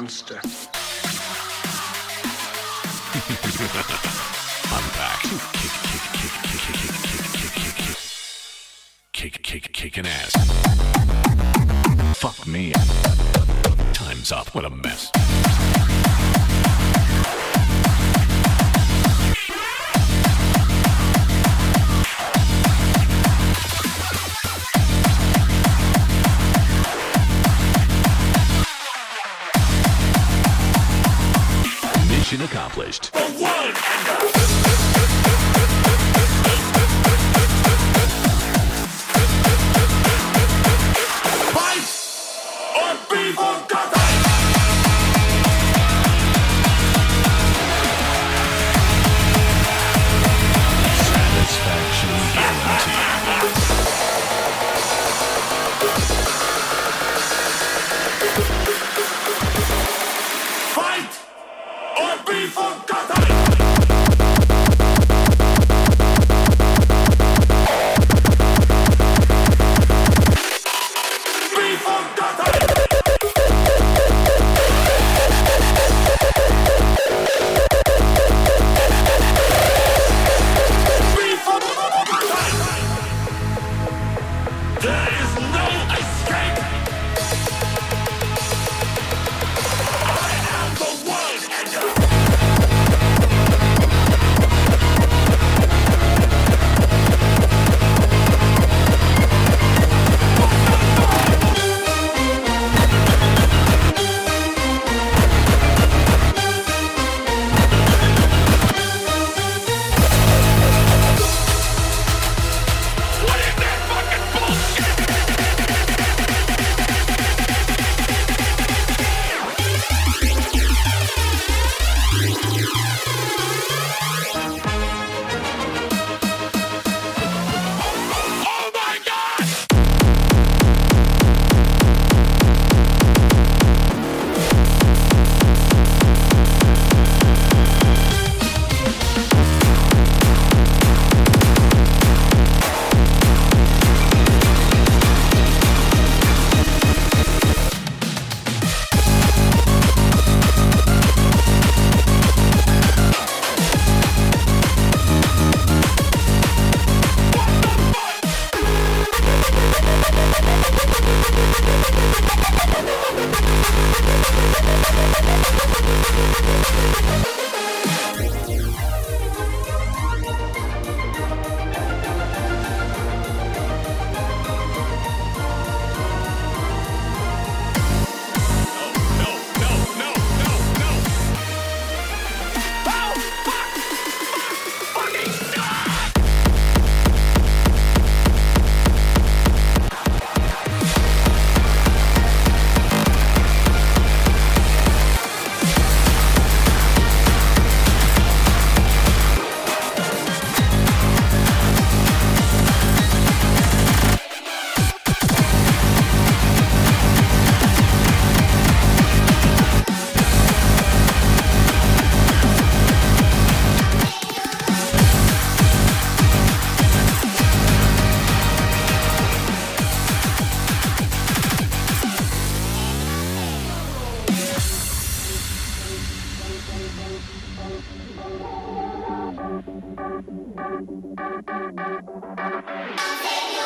monster. I'm back. Kick, kick, kick, kick, kick, kick, kick, kick, kick, kick, kick, kicking ass. Fuck me. Time's up. What a mess. accomplished. Radio.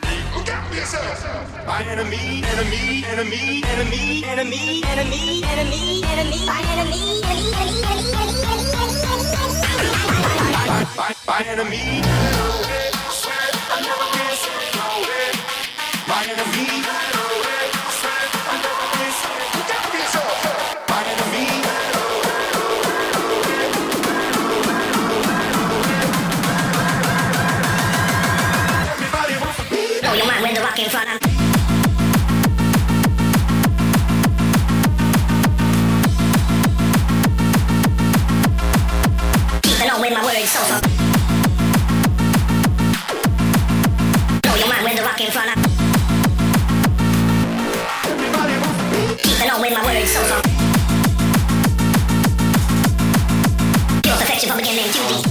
yourself. My enemy, enemy, enemy, enemy, enemy, enemy, enemy, enemy, my enemy, enemy, enemy, enemy, enemy, enemy, enemy, my enemy. My enemy. Duty.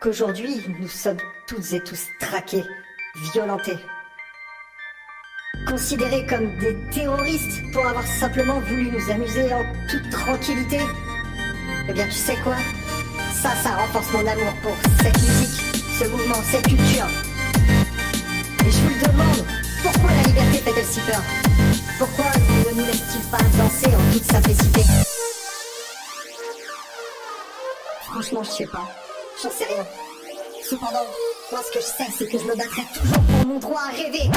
qu'aujourd'hui nous sommes toutes et tous traqués, violentés, considérés comme des terroristes pour avoir simplement voulu nous amuser en toute tranquillité, eh bien tu sais quoi? Ça, ça renforce mon amour pour cette musique, ce mouvement, cette culture. Et je vous le demande, pourquoi la liberté fait-elle si peur? Pourquoi ne nous laisse-t-il pas danser en toute simplicité? Franchement, je sais pas. J'en sais rien. Cependant, moi ce que je sais, c'est que je me battrai toujours pour mon droit à rêver.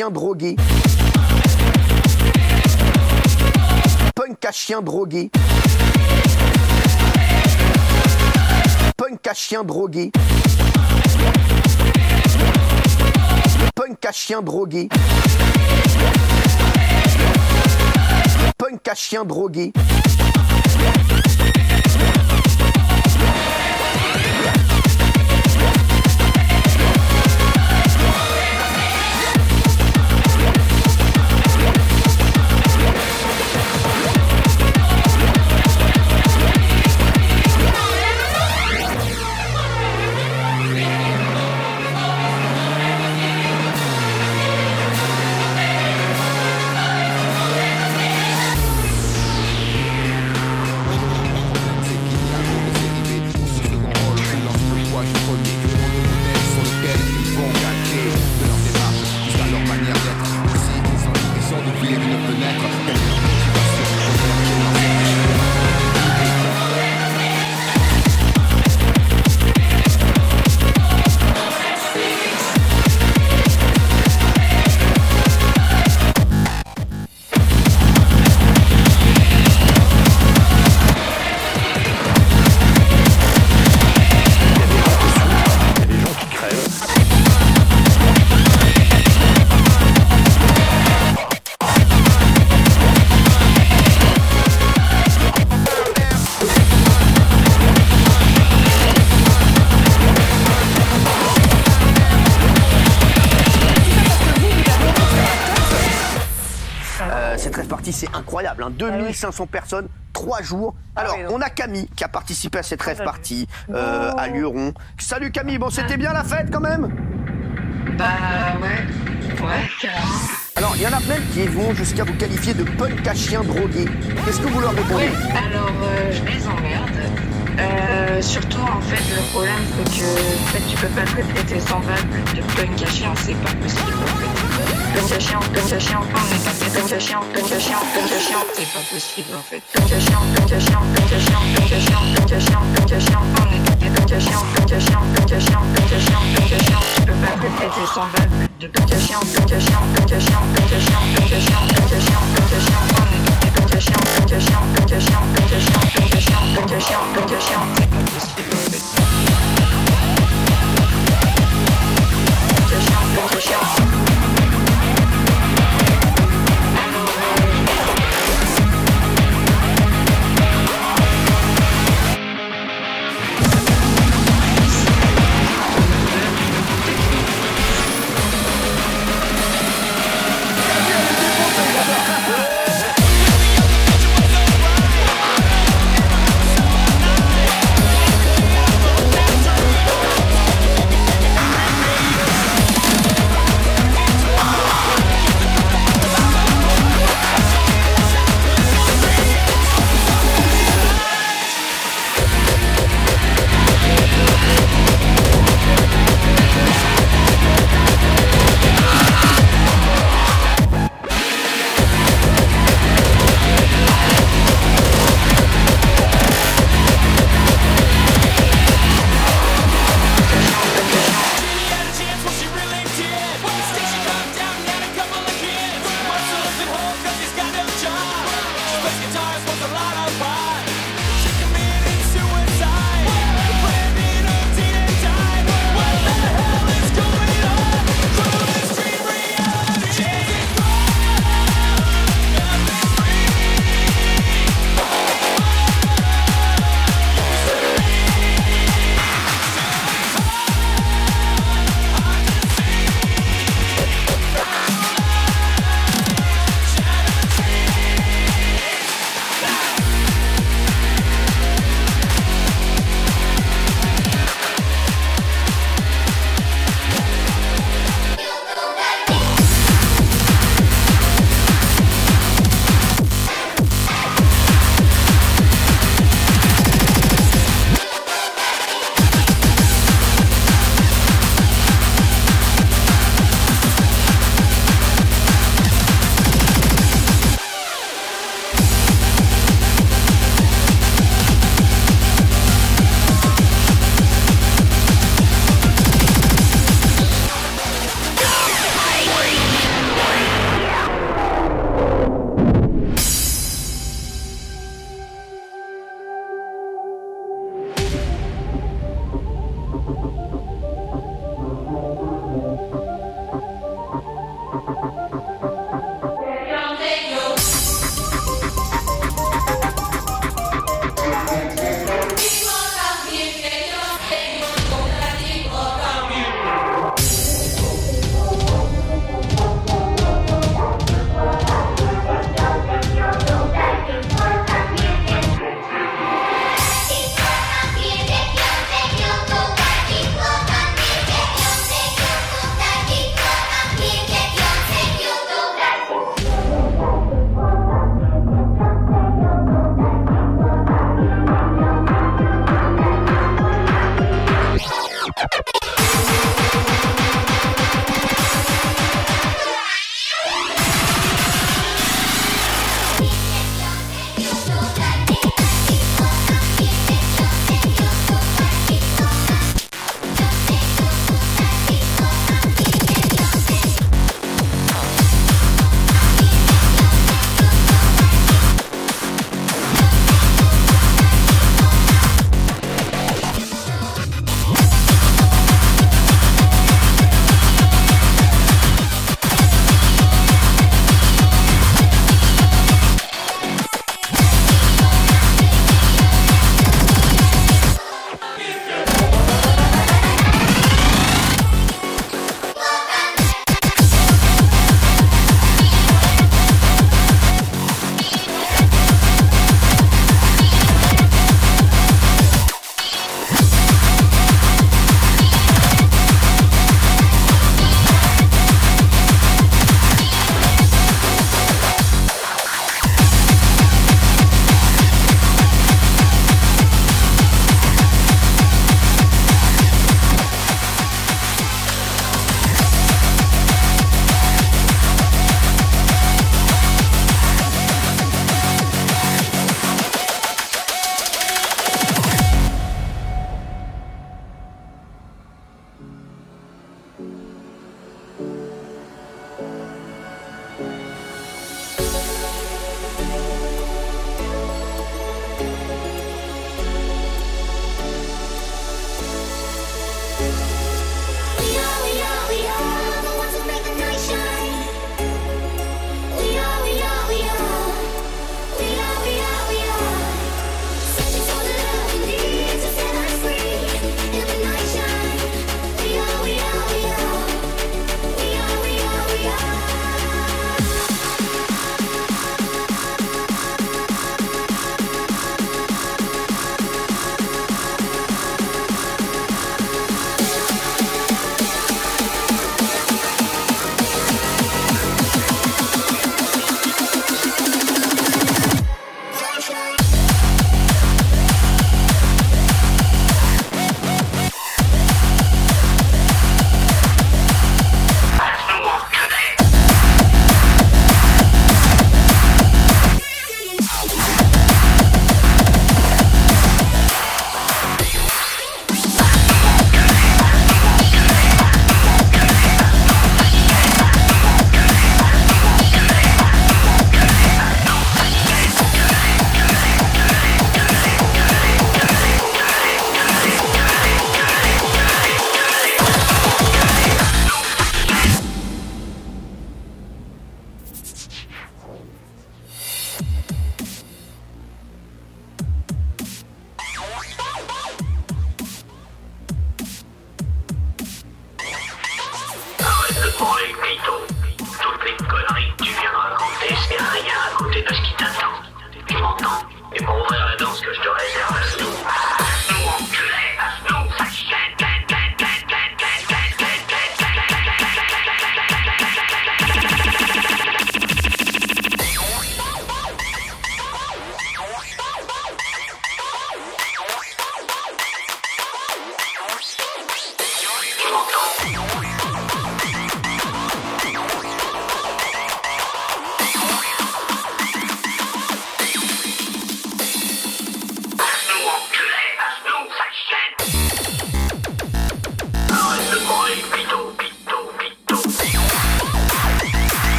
Chien drogué. Punk à chien drogué. Punk à chien drogué. Punk à chien drogué. Punk à chien drogué. Hein. 2500 personnes, 3 jours. Alors, oui, donc- on a Camille qui a participé à cette rêve partie euh, à Lyon. Salut Camille, bon, c'était bien la fête quand même? Bah ouais, ouais, carrément. Alors, il y en a plein qui vont jusqu'à vous qualifier de punk à chien drogué. Qu'est-ce que vous leur répondez? Ouais, alors euh, je les emmerde. Euh, surtout en fait le problème c'est que en fait, tu peux pas te traiter semblable de punk à chien, c'est pas possible en fait. Punk à chien, punk à chien, on pas c'est pas possible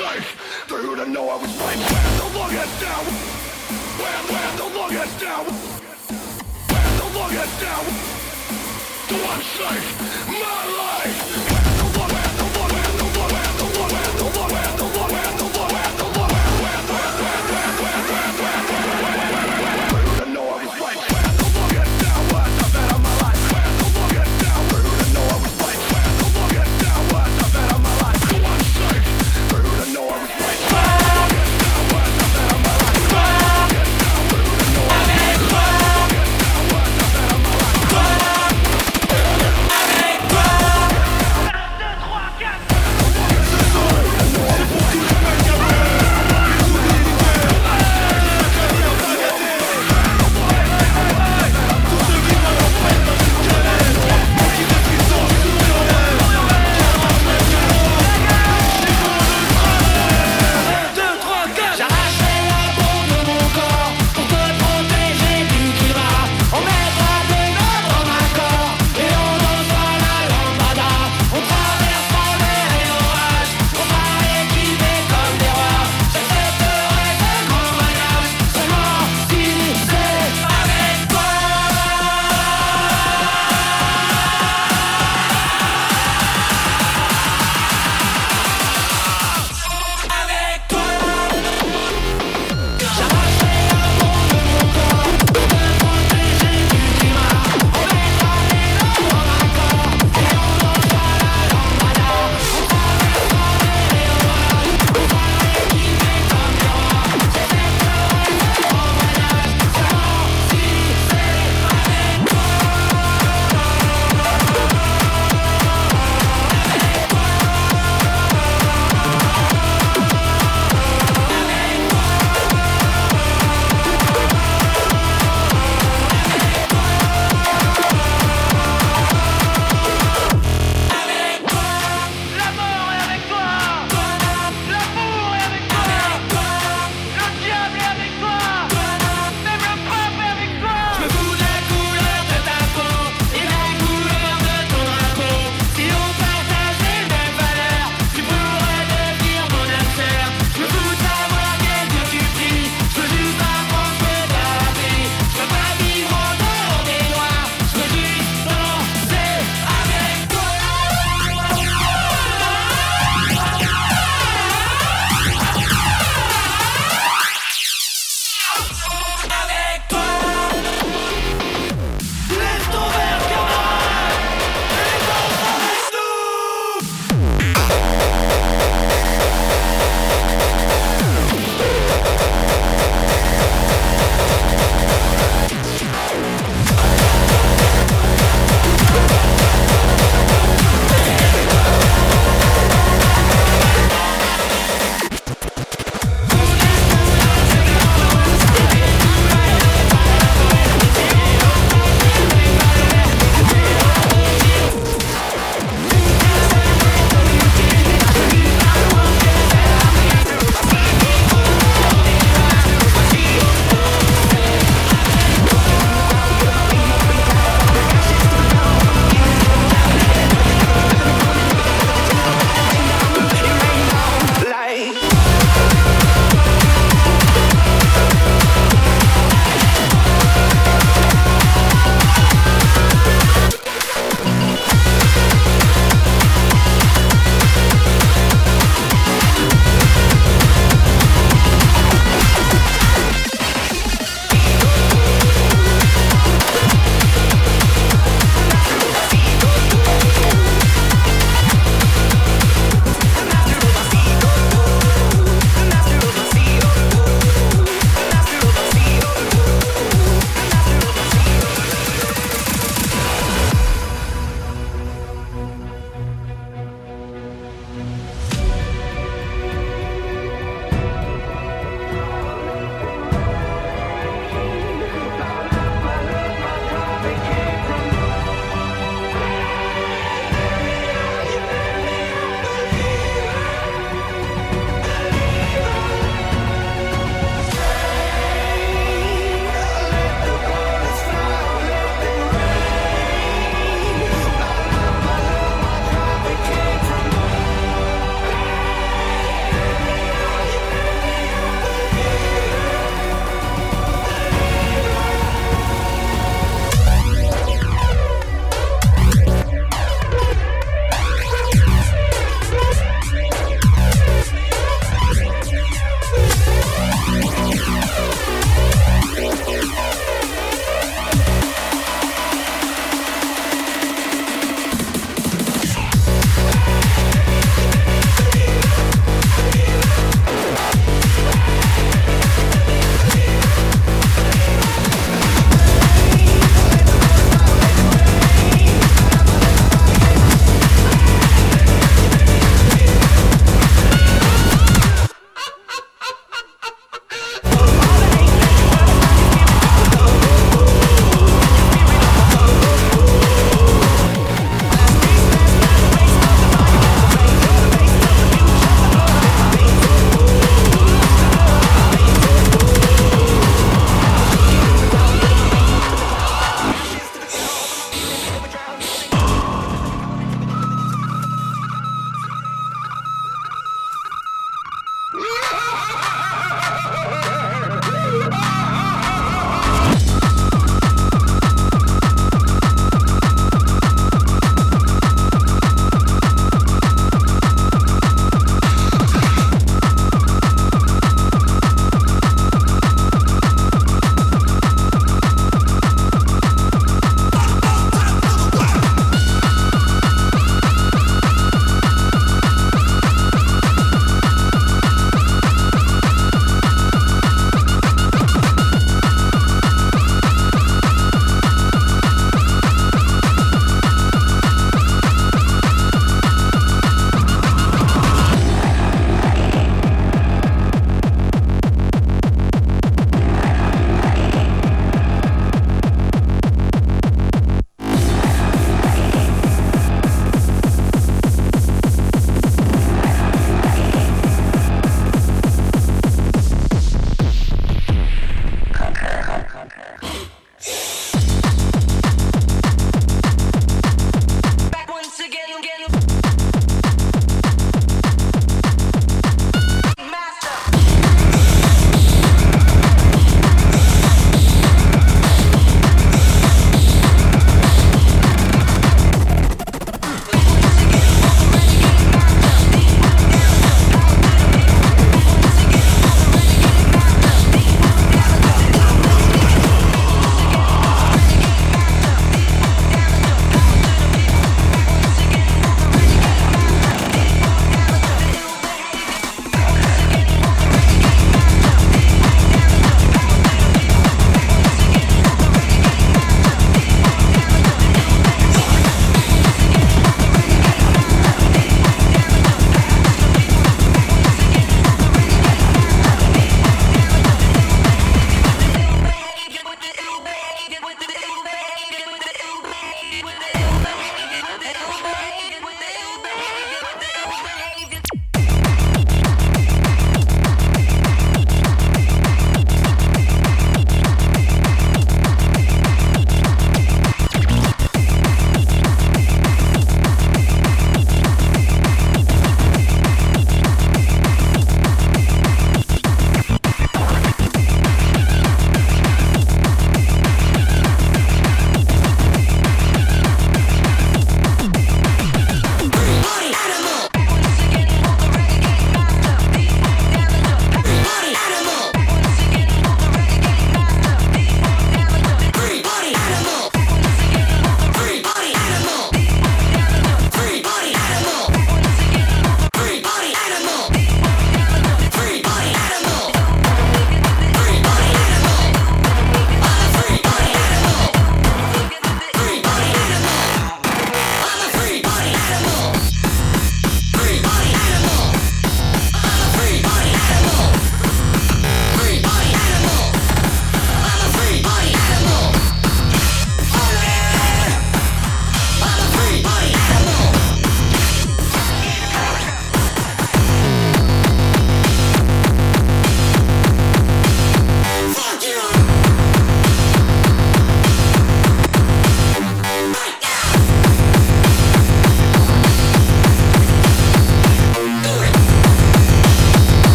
safe For you to know I was right. Where the longest down. Where, where the longest down. Where the longest down. So I'm my life.